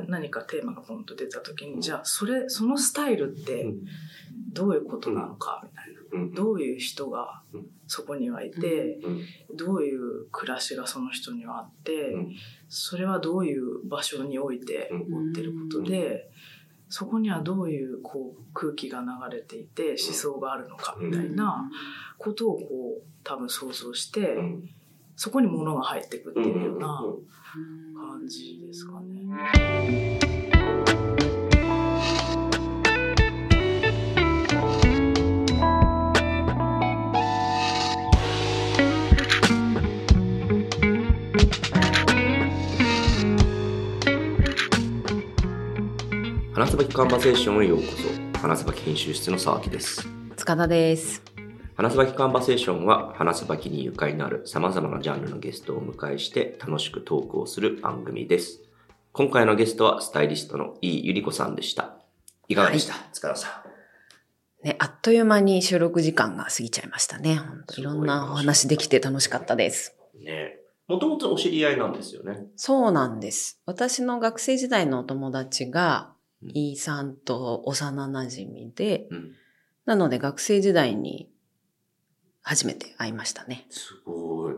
な何かテーマがポンと出た時に、じゃあそれ、そのスタイルってどういうことなのかみたいな。うん。どういう人がそこにはいて、うん。どういう暮らしがその人にはあって、うん。それはどういう場所において起こってることで、そこにはどういうこう空気が流れていて思想があるのかみたいなことをこう多分想像して、うんそこに物が入ってくっていうようなうん感じですかね。花椿カンバセーションへようこそ花椿編集室の沢木です塚田です。花椿カンバセーションは花椿にゆかりのある様々なジャンルのゲストをお迎えして楽しくトークをする番組です。今回のゲストはスタイリストの井ゆり子さんでした。いかがでした、塚田さね、あっという間に収録時間が過ぎちゃいましたね。本当いろんなお話できて楽しかったです。んね。もともとお知り合いなんですよね。そうなんです。私の学生時代のお友達が、うん。イーさんと幼馴染で、うん。なので学生時代に初めて会いましたね。すごい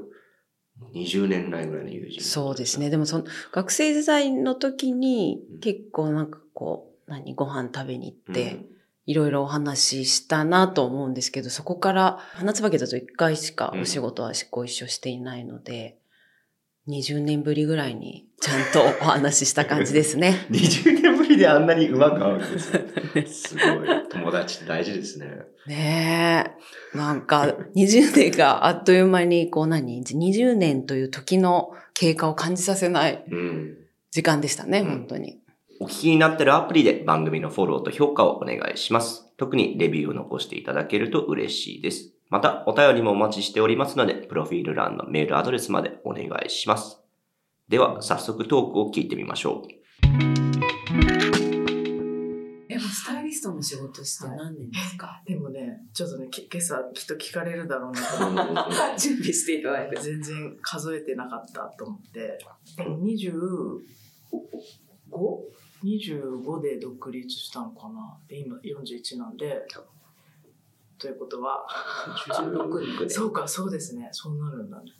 20年来ぐらいの友人そうですね。でもその学生時代の時にうん結構なんかこう、何、ご飯食べに行って、うんいろいろお話ししたなと思うんですけど、そこから花椿だと1回しかお仕事はご一緒していないので、20年ぶりぐらいにちゃんとお話しした感じですね。20年であんなにうまく合うんですねすごい友達って大事ですねねえ。なんか、20年があっという間に、こう何 ?20 年という時の経過を感じさせないうん時間でしたね、うん本当に。お聞きになっているアプリで番組のフォローと評価をお願いします。特にレビューを残していただけると嬉しいです。また、お便りもお待ちしておりますので、プロフィール欄のメールアドレスまでお願いします。では、早速トークを聞いてみましょえ、スタイリストの仕事して何年ですか？でもね、ちょっとね、き今朝きっと聞かれるだろうなとう。思って。準備していただいて。全然数えてなかったと思って、でも 25?25 で独立したのかな？で、今41なんで、ということは、16年 そうか、そうですね。そうなるんだね。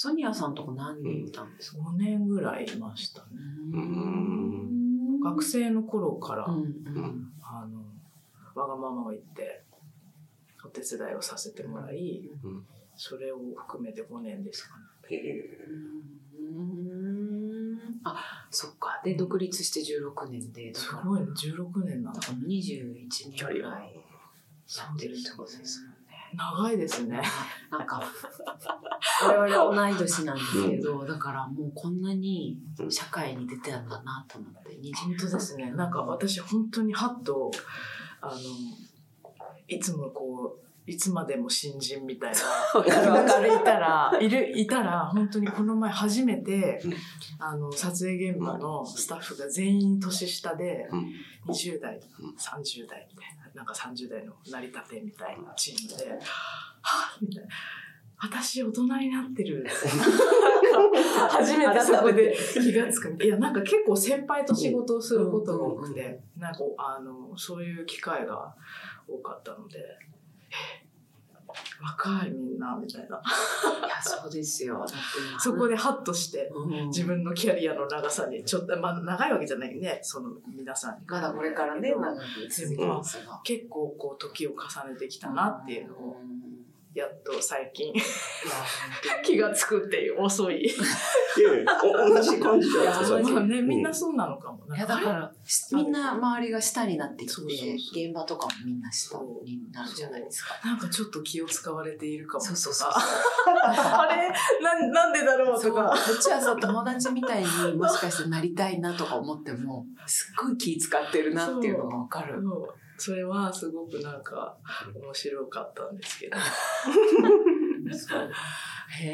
ソニアさんとこ何人いたんですか、5年ぐらいいましたね。ん学生の頃から、うんうんあの、わがままを言って、お手伝いをさせてもらい、うんそれを含めて5年ですかね。うんあ、そっか。で、独立して16年で、すごいね、16年なんだだ。から21年ぐらいやってるってことですよね。長いですね。なんか、我々同い年なんですけど、だからもうこんなに社会に出てたんだなと思って、20本当ですね。なんか私本当にハッと、あの、いつもこう、いつまでも新人みたいな。いたら、いる、いたら、本当にこの前初めてうん、あの、撮影現場のスタッフが全員年下で、うん。20代うん、30代みたいな、なんか30代の成り立てみたいなチームで、はぁみたいな。私大人になってる。初めてそこで気がつく。いや、なんか結構先輩と仕事をすることが多くて、なんかあの、そういう機会が多かったので、え若いみんな、みたいな。いや、そうですよ。だって今そこでハッとして、うん自分のキャリアの長さに、ちょっと、まあ長いわけじゃないね、その皆さんに。まだこれからね、長く続きますが。結構こう時を重ねてきたなっていうのを、うんやっと最近気がつくっていう遅い。いやいやお同じ感じじゃないですか、ね、みんうなそうなのかも。当にいや、だから、みんな周りが下になってきてそうそうそう、現場とかもみんな下になるじゃないですか。なんかちょっと気を使われているかも。そうそうそう あれ？なんなんでだろうそうことか。っちはさ友達みたいにもしかしてなりたいなとか思ってもすっごい気使ってるなっていうのがわかる。そうそれはすごくなんか面白かったんですけど。へ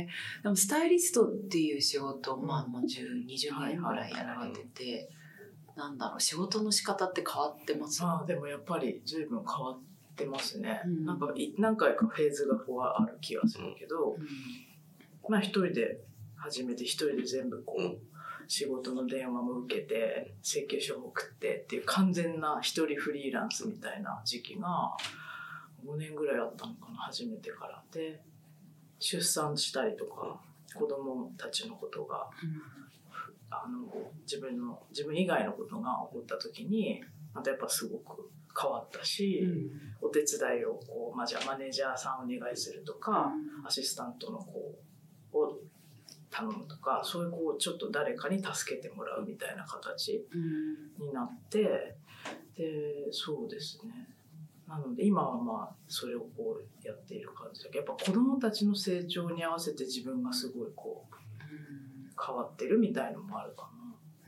え。でもスタイリストっていう仕事をまあもう10 20年ぐらいやられてて、なんだろう仕事の仕方って変わってます？まあでもやっぱり随分変わってますね。うん。なんかい何回かフェーズがこうある気がするけど、うん。まあ一人で始めて一人で全部こう、うん仕事の電話も受けて、請求書も送ってっていう完全な一人フリーランスみたいな時期が5年ぐらいあったのかな、初めてから。で、出産したりとか、子供たちのことが、あの、自分の、自分以外のことが起こった時に、またやっぱすごく変わったし、お手伝いをこう、まあ、じゃあマネージャーさんお願いするとか、アシスタントの子を頼むとか、そういうこう、ちょっと誰かに助けてもらうみたいな形になって、で、そうですね。なので今はまあ、それをこうやっている感じだけど、やっぱ子供たちの成長に合わせて自分がすごいこう、変わってるみたいのもあるかな。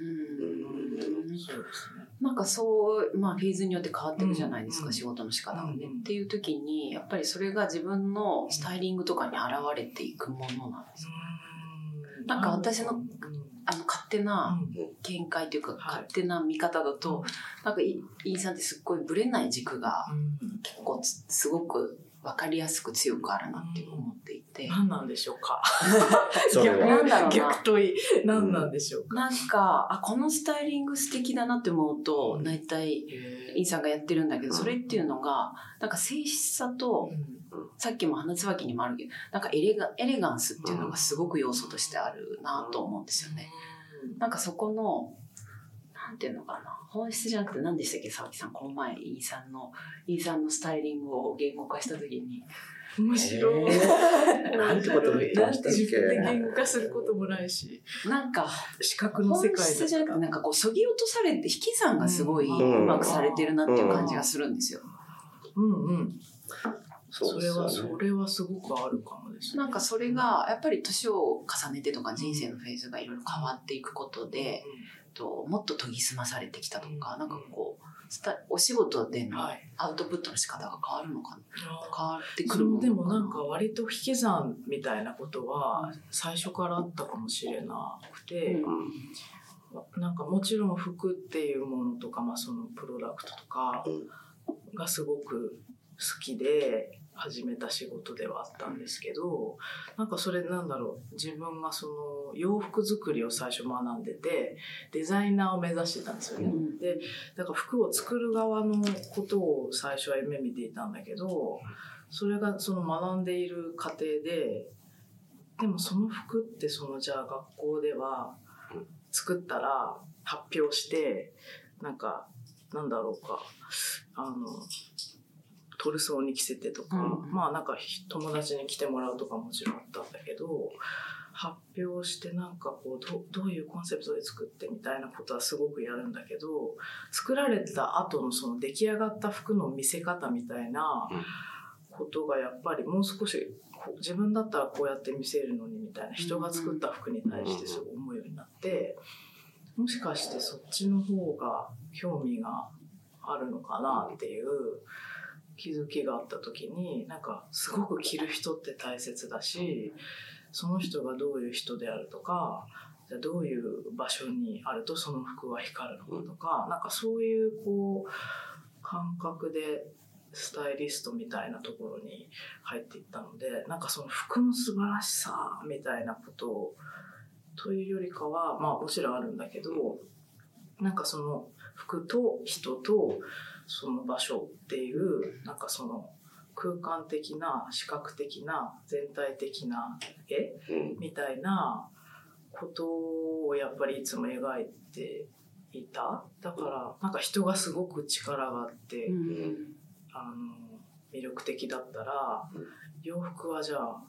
うん。そうですね。なんかそう、まあフェーズによって変わってるじゃないですか、うん。仕事の仕方がね、うん。っていう時に、やっぱりそれが自分のスタイリングとかに現れていくものなんですか、なんか私のうん。あの勝手なうん。見解というか、はい。勝手な見方だと、なんかイイーさんってすっごいブレない軸がうん。結構つすごく分かりやすく強くあるなって思っていて。何なんでしょうか。逆は。な逆問い。何なんでしょうか、なんか、あ、このスタイリング素敵だなって思うとう、ん。大体、へインさんがやってるんだけど、うん。それっていうのが、なんか静止さと、さっきも花椿にもあるけど、なんかエレガエレガンスっていうのがすごく要素としてあるなと思うんですよね。なんかそこの、なんていうのかな、本質じゃなくて何でしたっけ、沢木さん、この前、イーさんの、イーさんのスタイリングを言語化したときに、面白い。えー。なんてこと言ってましたっけ？自分で言語化することもないし、なんか、視覚の世本界質じゃなくて、なんかこう、そぎ落とされて、引き算がすごいうん。うまくされてるなっていう感じがするんですよ。うんうん。それは。それはすごくあるかもですね。なんかそれが、やっぱり年を重ねてとか人生のフェーズがいろいろ変わっていくことで、ともっと研ぎ澄まされてきたとか、うんなんかこう、お仕事でのはい。アウトプットの仕方が変わるのかな？あ変わってーくるものそうでもなんか割と引き算みたいなことは最初からあったかもしれなくて、うん。なんかもちろん服っていうものとか、まあ、そのプロダクトとかがすごく好きで始めた仕事ではあったんですけどなんかそれなんだろう自分がその洋服作りを最初学んでてデザイナーを目指してたんですよね。うんでだから服を作る側のことを最初は夢見ていたんだけどそれがその学んでいる過程ででもその服ってそのじゃあ学校では作ったら発表してなんかなんだろうかあのトルソーに着せてとか、うんまあなんかひ友達に着てもらうとかもちろんあったんだけど発表してなんかこうどどういうコンセプトで作ってみたいなことはすごくやるんだけど作られた後のその出来上がった服の見せ方みたいなことがやっぱりもう少し自分だったらこうやって見せるのにみたいな人が作った服に対してすごい思うようになってもしかしてそっちの方が興味があるのかなっていう気づきがあった時になんかすごく着る人って大切だしその人がどういう人であるとかじゃどういう場所にあるとその服は光るのかとかなんかそういうこう感覚でスタイリストみたいなところに入っていったのでなんかその服の素晴らしさみたいなことをというよりかはまあもちろんあるんだけどなんかその服と人とその場所っていうなんかその空間的な視覚的な全体的な絵うん。みたいなことをやっぱりいつも描いていた。だからなんか人がすごく力があって、うん。あの魅力的だったらうん。洋服はじゃあ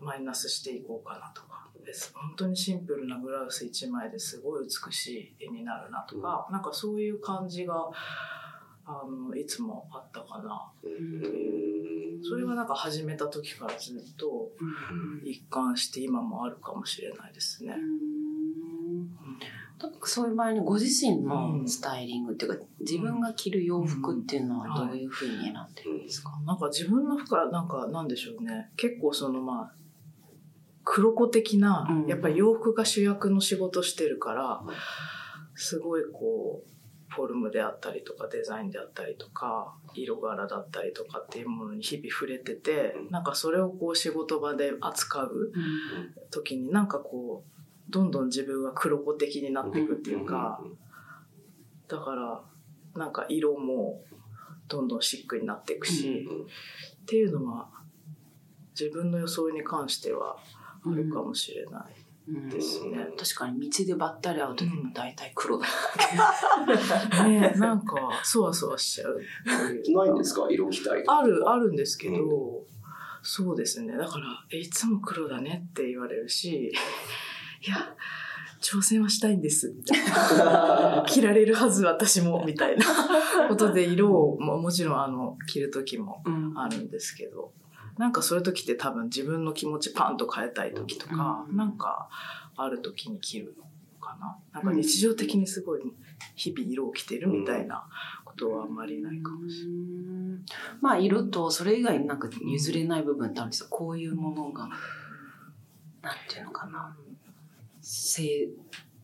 マイナスしていこうかなとかです。本当にシンプルなブラウス1枚ですごい美しい絵になるなとか、なんかそういう感じがあのいつもあったかな。うん。それはなんか始めた時からずっとうん。一貫して今もあるかもしれないですね。なんかそういう場合にご自身のスタイリングっていうか、自分が着る洋服っていうのはどういうふうに選んでるんですか、なんか自分の服はなんかなんでしょうね。結構そのまあ黒子的な、うん。やっぱり洋服が主役の仕事してるからうん。すごいこうフォルムであったりとかデザインであったりとか色柄だったりとかっていうものに日々触れててうん。なんかそれをこう仕事場で扱う時になんかこうどんどん自分は黒子的になっていくっていうか、だから、なんか色もどんどんシックになっていくし、っていうのは、自分の装いに関してはあるかもしれない。うん。ですね。確かに道でばったり会う時も大体黒だ。ねなんか、そわそわしちゃうないんですか？色着たいとか。ある、あるんですけど、そうですね。だから、えいつも黒だねって言われるし、いや、挑戦はしたいんです。みたいな着られるはず、私も、みたいなことで色を、ももちろんあの、着る時もうん。あるんですけど、なんかそういう時って多分自分の気持ちパンと変えたい時とか、うんなんかある時に着るのかな？なんか日常的にすごい日々色を着てるみたいなことはあんまりないかもしれない。うんまあ色とそれ以外になんか譲れない部分ってあるんですよ。こういうものが、なんていうのかな？製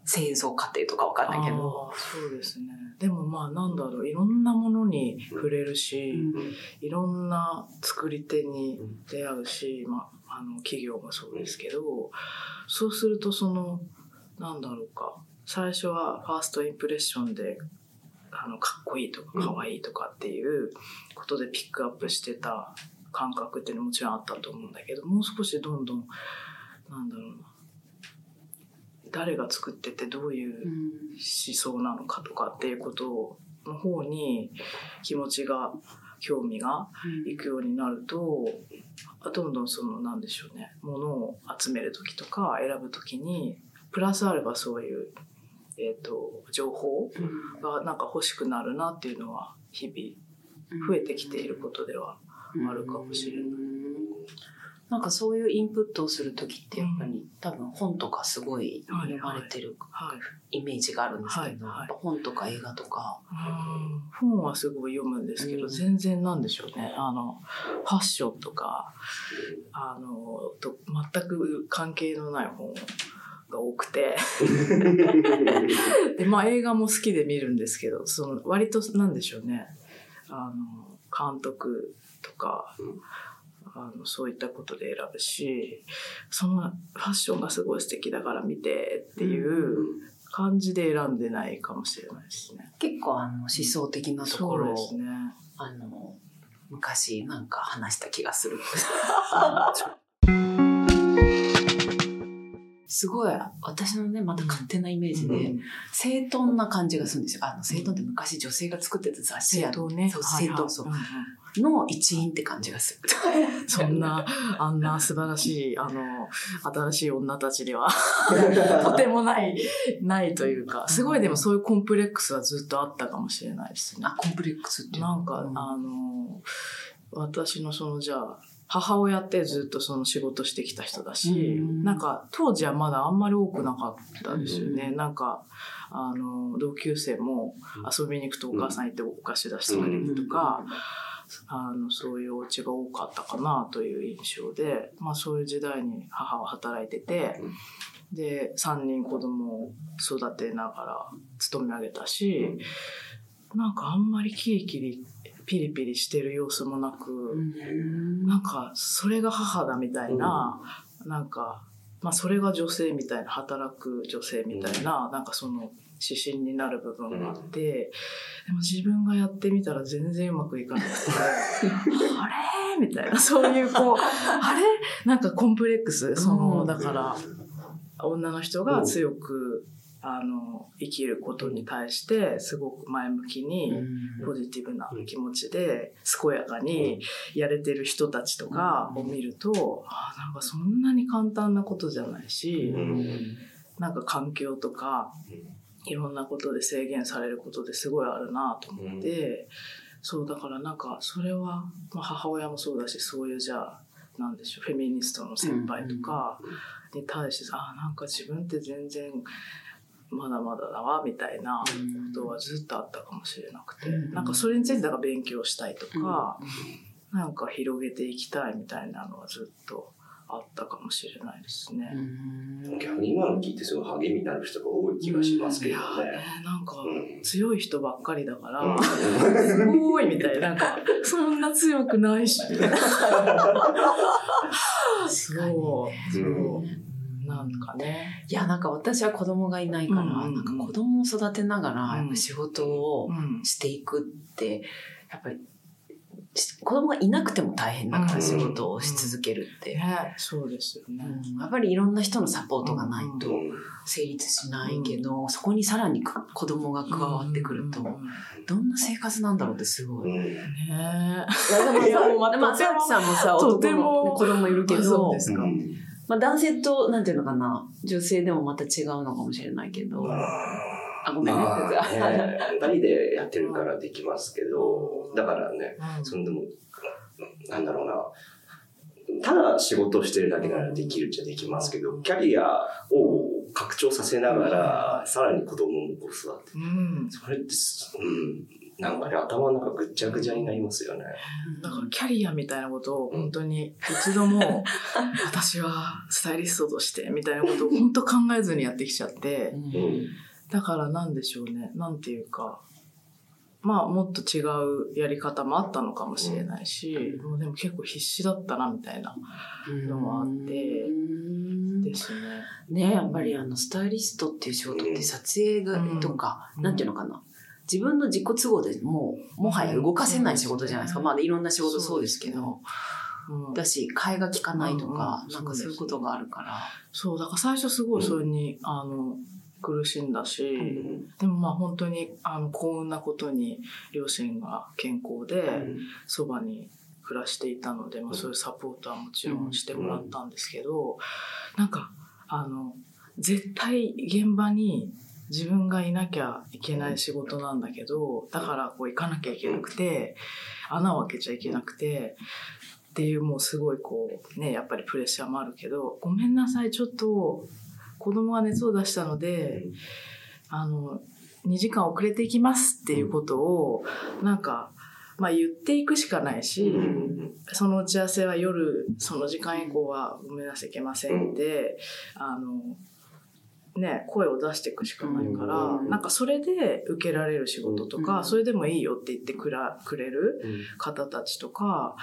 製造過程とかわかんないけど。そうですね。でもまあなんだろう、いろんなものに触れるし、いろんな作り手に出会うし、まあ、あの企業もそうですけど、そうするとその、なんだろうか、最初はファーストインプレッションで、あの、かっこいいとかかわいいとかっていうことでピックアップしてた感覚っていうのももちろんあったと思うんだけど、もう少しどんどん、なんだろうな、誰が作っててどういううん思想なのかとかっていうことの方に気持ちが興味がいくようになるとどんどんそのなんでしょうねものを集める時とか選ぶ時にプラスアルファそういう、えー、と情報がなんか欲しくなるなっていうのは日々増えてきていることではあるかもしれない。なんかそういうインプットをする時ってやっぱり、多分本とかすごい読まれてるはい。イメージがあるんですけど、はいはい。本とか映画とか、うん。本はすごい読むんですけど、うん。全然なんでしょうね。あのファッションとかあのと全く関係のない本が多くて。で、まあ、映画も好きで見るんですけどその割となんでしょうね。あの監督とか、あのそういったことで選ぶしそのファッションがすごい素敵だから見てっていう感じで選んでないかもしれないですね。結構あの思想的なところですね。あの、昔なんか話した気がする。すごい、私のね、また勝手なイメージで、うん。整頓な感じがするんですよ。あの、整頓って昔女性が作ってた雑誌や。正当ね。そう、そう。の一員って感じがする。そんな、あんな素晴らしい、あの、新しい女たちでは、とてもない、ないというか、すごいでもそういうコンプレックスはずっとあったかもしれないですね。あ、コンプレックスってなんか、うんあの、私のその、じゃあ、母親ってずっとその仕事してきた人だし、うん。なんか当時はまだあんまり多くなかったですよね。うん。なんか、あの、同級生も遊びに行くとお母さん行ってお菓子出してくれるとか、あの、そういうお家が多かったかなという印象で、まあそういう時代に母は働いてて、で、3人子供を育てながら勤め上げたし、なんかあんまりキリキリ、ピリピリしてる様子もなく、うん。なんかそれが母だみたいな、なんか、まあそれが女性みたいな、働く女性みたいな、なんかその指針になる部分があって、でも自分がやってみたら全然うまくいかなくて、あれ？みたいな、そういうこう、あれ？なんかコンプレックス、その、うん。だから、女の人が強く、あの、生きることに対して、すごく前向きに、ポジティブな気持ちで健やかにやれてる人たちとかを見ると、あなんかそんなに簡単なことじゃないし、なんか環境とかいろんなことで制限されることですごいあるなと思って、そうだからなんかそれは、まあ、母親もそうだしそういうじゃあなんでしょうフェミニストの先輩とかに対してさ、あなんか自分って全然まだまだだわみたいなことはずっとあったかもしれなくて、うんなんかそれについてだから勉強したいとか、なんか広げていきたいみたいなのはずっとあったかもしれないですね。逆に今の聞いてすごい励みになる人が多い気がしますけどいやね。ねなんかうん強い人ばっかりだから、うんすごいみたいな、なんか、そんな強くないし。そう。そう。なんかね。いや、なんか私は子供がいないから、なんか子供を育てながら、うんやっぱ仕事をうん。していくって、やっぱり、し子供がいなくても大変だからうん仕事をし続けるって。ね、そうですよね。うんやっぱりいろんな人のサポートがないとうん成立しないけど、そこにさらにか子供が加わってくると、どんな生活なんだろうってすごい。うんねいやでもさ、まあ、とてもさきさんもさ、と男てもの子供いるけあそどうで、すかうんまあ男性と、なんていうのかな、女性でもまた違うのかもしれないけど、あ、ごめんね。まあね、二人でやってるからできますけど、だからね、うん。そのでも、なんだろうな、ただ仕事をしてるだけならできるっちゃできますけど、キャリアを拡張させながら、さらに子供もこう育てて、うん。それってす、うん、なんかね、頭の中ぐっちゃぐちゃになりますよね。だからキャリアみたいなことを本当に一度も私はスタイリストとしてみたいなことを本当考えずにやってきちゃってう、うんだからなんでしょうね。なんていうか、まあもっと違うやり方もあったのかもしれないし、もうでも結構必死だったなみたいなのもあってうんですね。ねやっぱりあの、スタイリストっていう仕事って撮影がうんとか、うんなんていうのかな。自分の自己都合でもう、もはや動かせない仕事じゃないですか。うんまあ、いろんな仕事そうですけど。うん。だし、替えが利かないとかう、んなんかそういうことがあるから。そう、だから最初すごいそれに、あの、苦しんだし、でもまあ本当にあの幸運なことに両親が健康でそばに暮らしていたので、まあ、そういうサポートはもちろんしてもらったんですけど、なんかあの絶対現場に自分がいなきゃいけない仕事なんだけどだからこう行かなきゃいけなくて穴を開けちゃいけなくて。っていうもうすごいこうねやっぱりプレッシャーもあるけどごめんなさいちょっと子供が熱を出したのであの、2時間遅れていきますっていうことを、なんか、まあ言っていくしかないし、その打ち合わせは夜、その時間以降はごめんなさい、いけませんって、あの、ね、声を出していくしかないから、うんなんかそれで受けられる仕事とか、うんそれでもいいよって言ってくらくれる方たちとか、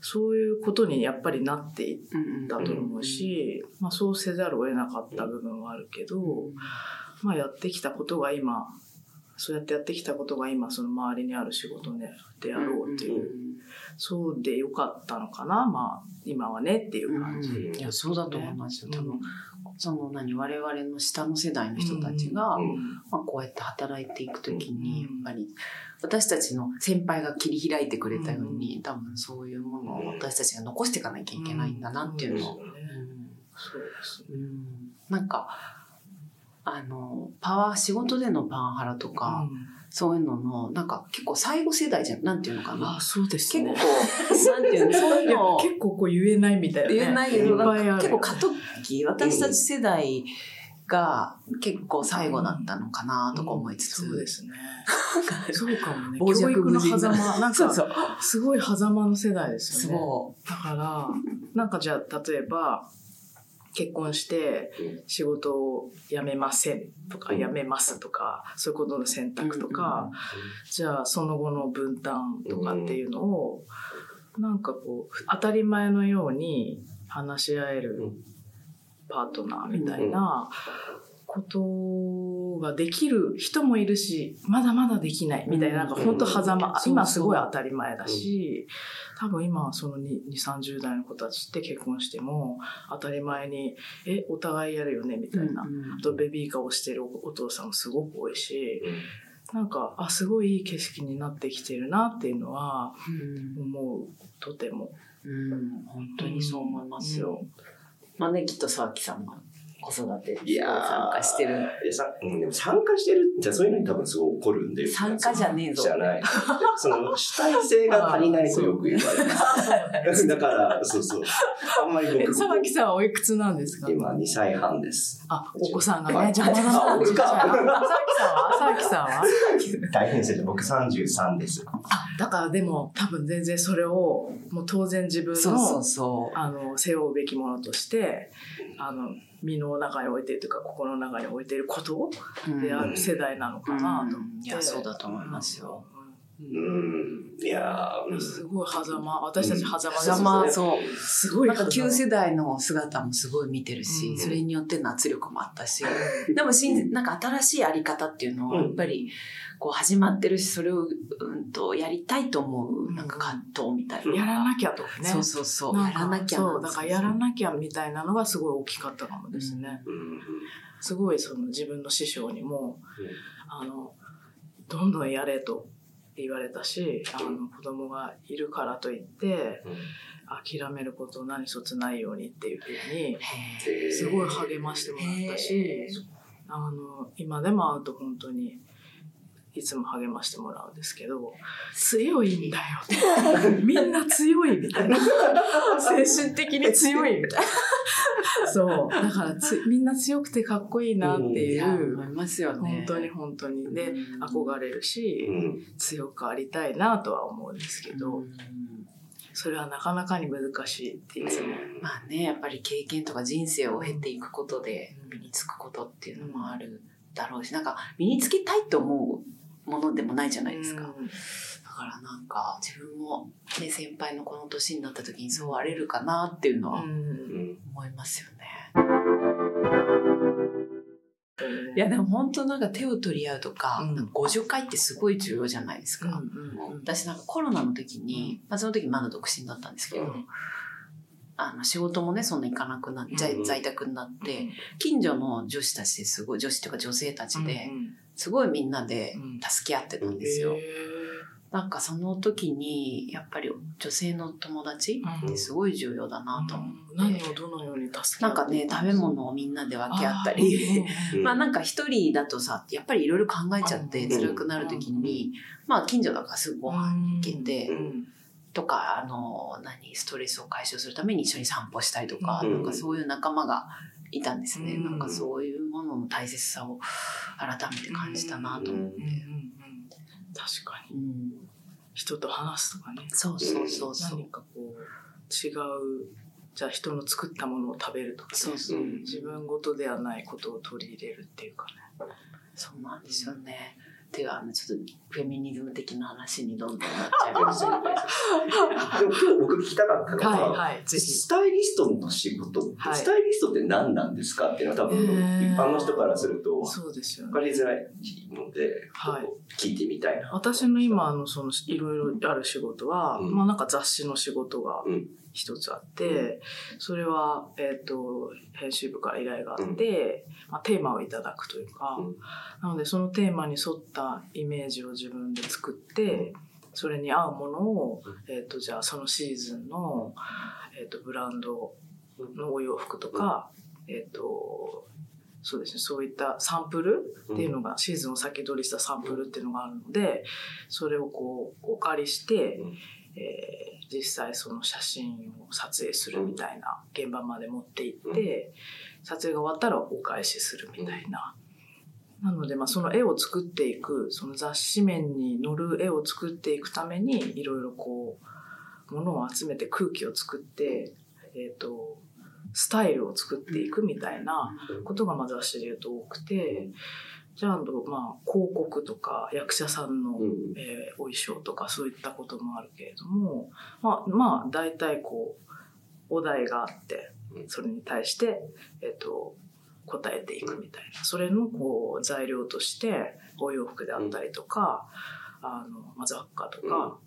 そういうことにやっぱりなっていっうんたと思うし、まあそうせざるを得なかった部分はあるけど、まあやってきたことが今、そうやってやってきたことが今その周りにある仕事ねであろうっていう、そうでよかったのかな、まあ今はねっていう感じ。いや、そうだと思いますよ。多分、その何、我々の下の世代の人たちが、まあ、こうやって働いていくときに、やうん。っぱり、私たちの先輩が切り開いてくれたように、多分そういうものを私たちが残していかなきゃいけないんだなっていうのを。なんか、あの、パワー、仕事でのパンハラとか、そういうのの、なんか結構最後世代じゃん、なんていうのかなあ、。そうです結構、ね。なんていうの、そういうのを結構こう言えないみたいな、ね。言えないけど、結構過渡期、私たち世代が結構最後だったのかなとか思いつつ。そうですね。そうかもね。教育の狭間。なんか。すごい狭間の世代ですよね。そだから、なんかじゃあ、例えば、結婚して仕事を辞めませんとか、うん。辞めますとか、そういうことの選択とか、じゃあその後の分担とかっていうのを、なんかこう、当たり前のように話し合えるうん。パートナーみたいなことができる人もいるし、まだまだできないみたいな、なんか本当狭間、うん今すごい当たり前だし、多分今その2、30代の子たちって結婚しても当たり前に、え、お互いやるよねみたいな。あとベビーカーをしてるお父さんもすごく多いし、なんか、あ、すごいいい景色になってきてるなっていうのはうん。思う、とても。うん、本当にそう思いますよ。まあね、きっと沢木さんも子育ていやー参加してる。いやさうん、でも参加してるじゃあそういうのに多分すごい怒るんで。参加じゃねえぞじゃない。その主体性が足りないとよく言われます。だから、そうそう。あんまりえ、僕、沢木さんはおいくつなんですか？今2歳半です。あ、お子さんがはいね、邪魔だな。あ俺か沢木さんは？沢木さんは？大変です僕33です。あ、だからでも多分全然それを、もう当然自分の、そうそうそあの、背負うべきものとして、あの、身の中に置いてるというか、心の中に置いてることう。である世代なのかなと思って。うんいやそうだと思いますよ。うん。いやー、すごい狭間。私たち狭間です狭間、そう。すごいなんか旧世代の姿もすごい見てるし、うんそれによっての圧力もあったし、でも新、なんか新しいあり方っていうのは、やっぱり、こう始まってるし、それを、うんと、やりたいと思う、なんか葛藤みたいな。やらなきゃとかね。そうそうそう。やらなきゃそう、だからやらきなきゃみたいなのがすごい大きかったかもですね。うん。すごいその自分の師匠にも、あの、どんどんやれと言われたし、あの、子供がいるからといって、諦めること何一つないようにっていうふうに、ゃすごい励ましてもらったし、あの、今でも会うと本当に、いつも励ましてもらうんですけど、強いんだよ。みんな強いみたいな。精神的に強いみたいな。そう。だからつ、みんな強くてかっこいいなっていう、思いますよね。本当に本当に。で、うん憧れるし、うん。強くありたいなとは思うんですけど、うんそれはなかなかに難しいっていつも。まあね、やっぱり経験とか人生を経ていくことで身につくことっていうのもあるだろうし、なんか身につけたいと思うものでもないじゃないですか。うん。だからなんか自分もね、先輩のこの年になった時にそうあれるかなっていうのはうん。思いますよね。いやでも本当なんか手を取り合うとか、うん。か互助会ってすごい重要じゃないですか。うんうんうん。私なんかコロナの時に、まあ、その時まだ独身だったんですけど、うん。あの仕事もねそんな行かなくなっ在うん在宅になって近所の女子たちですごい女子というか女性たちでうんすごいみんなでうん。助け合ってたんですよ。へなんかその時にやっぱり女性の友達ってすごい重要だなと思って、何をどのように助けなんかね食べ物をみんなで分け合ったり。まあなんか一人だとさ、やっぱりいろいろ考えちゃってうん。辛くなる時に、まあ近所だからすぐご飯行けて、うん。とか、あの、何、ストレスを解消するために一緒に散歩したりとか、うん。なんかそういう仲間がいたんですね。うんなんかそういうものの大切さを改めて感じたなと思って。うんうんうん確かにうん人と話すとかねそうそうそうそう。何かこう違うじゃあ人の作ったものを食べるとかねそうそう。うん自分ごとではないことを取り入れるっていうかねそうなんですよね。てか、あの、ちょっとフェミニズム的な話にどんどんなっちゃいましたけど。でも今日僕聞きたかったのが、はいはいスタイリストの仕事って、はい。スタイリストって何なんですかっていうのは多分、一般の人からするとそうですよ分かねりづらいので、はい。聞いてみたいな。私の今のそのいろいろある仕事は、うん。まあなんか雑誌の仕事がうん。一つあって、それは、えっ、と、編集部から依頼があって、まあ、テーマをいただくというか、うん。なのでそのテーマに沿ったイメージを自分で作って、それに合うものを、えっ、と、じゃあそのシーズンの、えっ、と、ブランドのお洋服とか、えっ、と、そうですね、そういったサンプルっていうのが、シーズンを先取りしたサンプルっていうのがあるので、それをこう、お借りして、うん。えー実際その写真を撮影するみたいな現場まで持って行って、撮影が終わったらお返しするみたいな。なので、まあ、その絵を作っていく、その雑誌面に載る絵を作っていくために、いろいろこう、ものを集めて空気を作って、えっ、と、スタイルを作っていくみたいなことがまあ雑誌で言うと多くて、じゃあ、あとまあ、広告とか役者さんの、うん。えーお衣装とかそういったこともあるけれども、まあ、まあ、大体こう、お題があってう、ん。それに対して、えっ、と、答えていくみたいな。それのこう、材料として、お洋服であったりとか、あの、まあ、雑貨とか、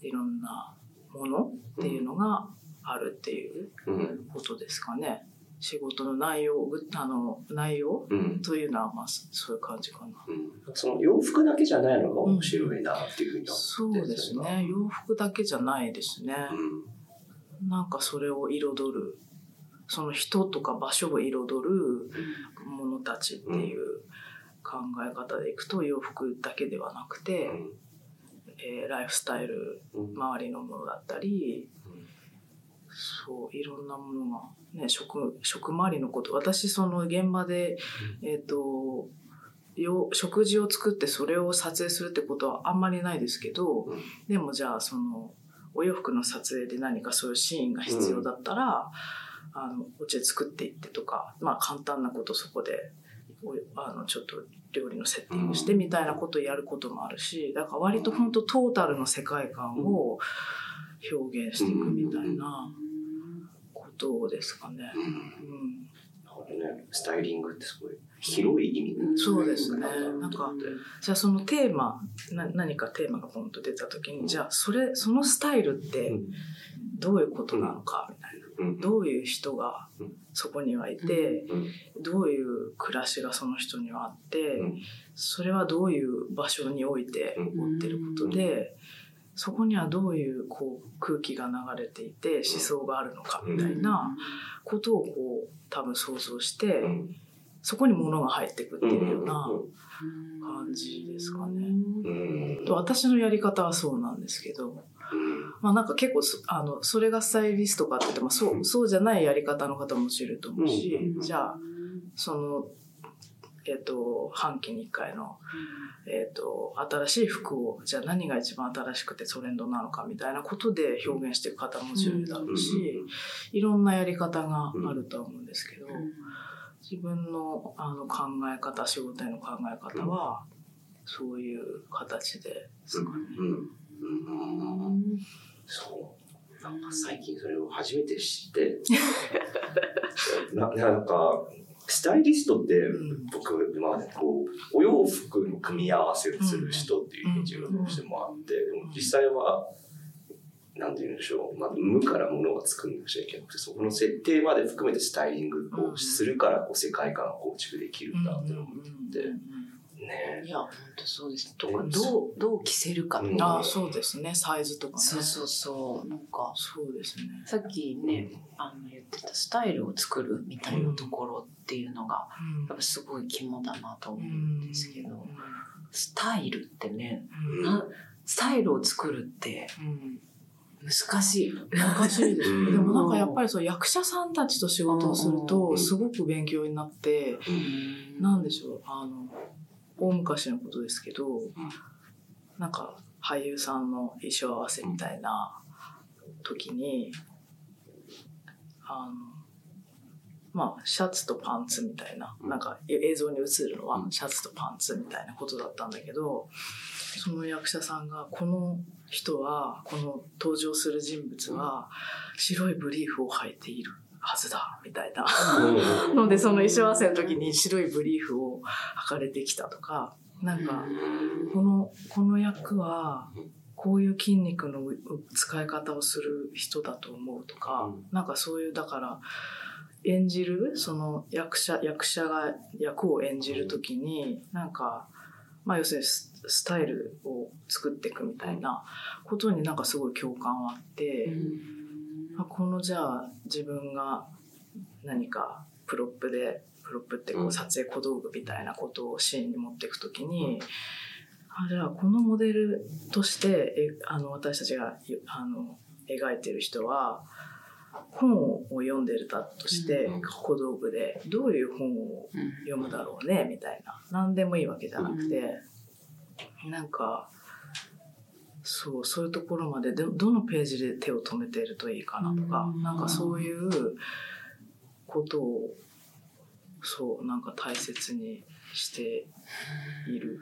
いろんなものっていうのがあるっていううんことですかね。仕事の内容、ぐあの、内容うんというのは、まあ、そういう感じかな。うんその洋服だけじゃないの？が面白いなっていうふうに思そうですね。洋服だけじゃないですね。うんなんかそれを彩る、その人とか場所を彩るものたちっていう考え方でいくと、洋服だけではなくて、えーライフスタイルうん。周りのものだったり、そう、いろんなものが、ね、食、食周りのこと、私その現場で、えっ、と、よ食事を作ってそれを撮影するってことはあんまりないですけど、うん。でもじゃあそのお洋服の撮影で何かそういうシーンが必要だったら、あのお家で作っていってとかまあ簡単なことそこでおあのちょっと料理のセッティングしてみたいなことをやることもあるしだから割と本当トータルの世界観を表現していくみたいなことですかね。ね。スタイリングってすごい広い意味うんそうですね。ななんかじゃあそのテーマな何かテーマがポンと出た時にじゃあそれそのスタイルってうん。どういうことなのかみたいな。うんどういう人がうんそこにはいて、うん。どういう暮らしがその人にはあって、うん。それはどういう場所において起こってることで、そこにはどういうこう空気が流れていて思想があるのかみたいなことをこう多分想像して、うん。そこに物が入ってくっていうようなうん。感じですかね。私のやり方はそうなんですけど、まあなんか結構そあのそれがスタイリストかって言ってもそうそうじゃないやり方の方もいると思うし、うん。じゃあそのえっ、と半期に1回のえっ、と新しい服をじゃあ何が一番新しくてトレンドなのかみたいなことで表現していく方ももちろんいるだろうし、いろんなやり方があるとは思うんですけど、自分のあの考え方仕事への考え方は、そういう形ですかね。うんうんそう。なんか最近それを初めて知って、ななんか、スタイリストってん。僕、まあ、こう、お洋服の組み合わせをする人っていうイメージがどうしてもあって、でも実際は、なんて言うんでしょう、まあ、無からものが作んなくちゃいけなくて、そこの設定まで含めてスタイリングをするから、こう、世界観が構築できるんだって思って、ね。いや、本当そうです。とか、どう、どう着せるか。とうん。か。ああそうですね。サイズとかね。そうそうそう。なんか、そうですね。さっきね、あの言ってたスタイルを作るみたいなところっていうのが、やっぱすごい肝だなと思うんですけど、スタイルってね、うん。なスタイルを作るってうん。難しい。難しいですでもなんかやっぱりそう役者さんたちと仕事をするうとん。すごく勉強になってなんでしょうあの大昔のことですけどなんか俳優さんの衣装合わせみたいな時にあのまあシャツとパンツみたいななんかえ映像に映るのはシャツとパンツみたいなことだったんだけどその役者さんがこの人はこの登場する人物は白いブリーフを履いているはずだみたいな。のでその衣装合わせの時に白いブリーフを履かれてきたとかなんかこのこの役はこういう筋肉のう使い方をする人だと思うとか、うん。なんかそういうだから演じるその役者役者が役を演じる時になんか、まあ、要するにススタイルを作っていくみたいなことになんかすごい共感はあって。あこのじゃあ自分が何かプロップでプロップってこううん。撮影小道具みたいなことをシーンに持っていくときに、あじゃあこのモデルとしてえあの私たちがゆあの描いてる人は本を読んでるだとして、うん小道具でどういう本を読むだろうねみたいな。何でもいいわけじゃなくて、なんかそうそういうところまでどどのページで手を止めているといいかなとか、うん。なんかそういうことをそうなんか大切にしている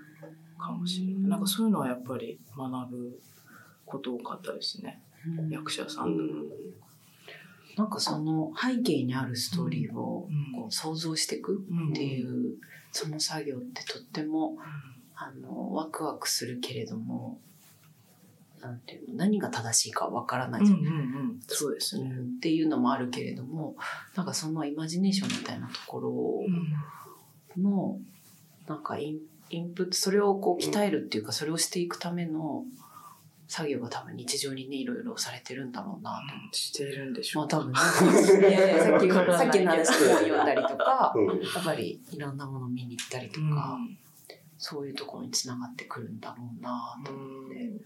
かもしれない、なんかそういうのはやっぱり学ぶこと多かったですね。役者さんとか。なんかその背景にあるストーリーをうん。こう想像していくっていうその作業ってとってもあのワクワクするけれどもなんていうの何が正しいかわからないじゃんうんうんうんそうですね。うんっていうのもあるけれどもなんかそのイマジネーションみたいなところのなんかインインプットそれをこう鍛えるっていうかそれをしていくための作業が多分日常にねいろいろされてるんだろうなと思って。しているんでしょうまあ多分ねさっきわからな いさっきの話を読んだりとかうんやっぱりいろんなものを見に行ったりとうんか、そういうところにつながってくるんだろうなと思って。へへえ。え。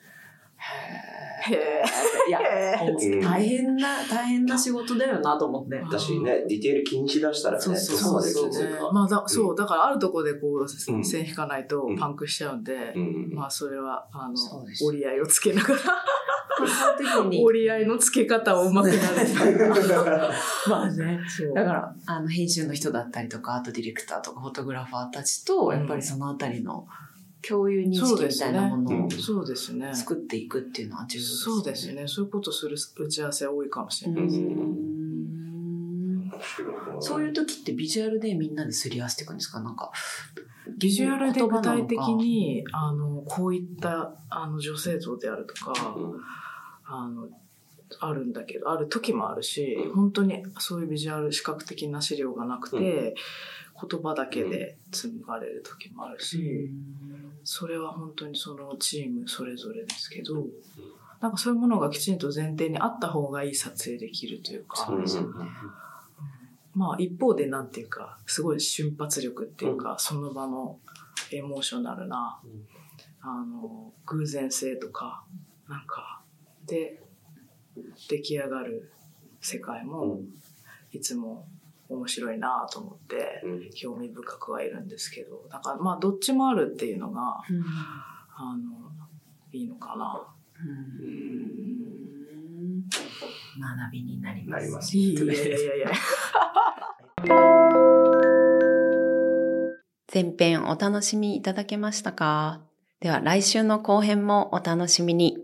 いや、大変な、大変な仕事だよなと思って。私ね、ディテール気にしだしたらね、そうそうそう。気にするか。まあだそうだからあるところでこううん。線引かないとパンクしちゃうんで、うん。まあそれはあの折り合いをつけながら。その時に。折り合いのつけ方をうまくなる。まあね。そう。だから、あの、編集の人だったりとか、あとディレクターとかフォトグラファーたちと、やっぱりそのあたりの共有認識みたいなものをそうですね。作っていくっていうのは重要ですね。そうですね。そういうことする打ち合わせ多いかもしれうないですね。んそういう時ってビジュアルでみんなですり合わせていくんですか？なんか。ビジュアルで具体的に、あの、こういった、あの、女性像であるとか、あの、あるんだけど、ある時もあるし、本当にそういうビジュアル、視覚的な資料がなくて、言葉だけで紡がれる時もあるし、それは本当にそのチームそれぞれですけど、なんかそういうものがきちんと前提にあった方がいい撮影できるというか、そうですよね。まあ一方でなんていうか、すごい瞬発力っていうか、その場のエモーショナルな、あの、偶然性とか、なんか、で、出来上がる世界も、いつも面白いなと思って、興味深くはいるんですけど、だからまあどっちもあるっていうのが、うんあの、いいのかな。うん学びになります。なりますいやいやいやいや。前編お楽しみいただけましたか？では来週の後編もお楽しみに。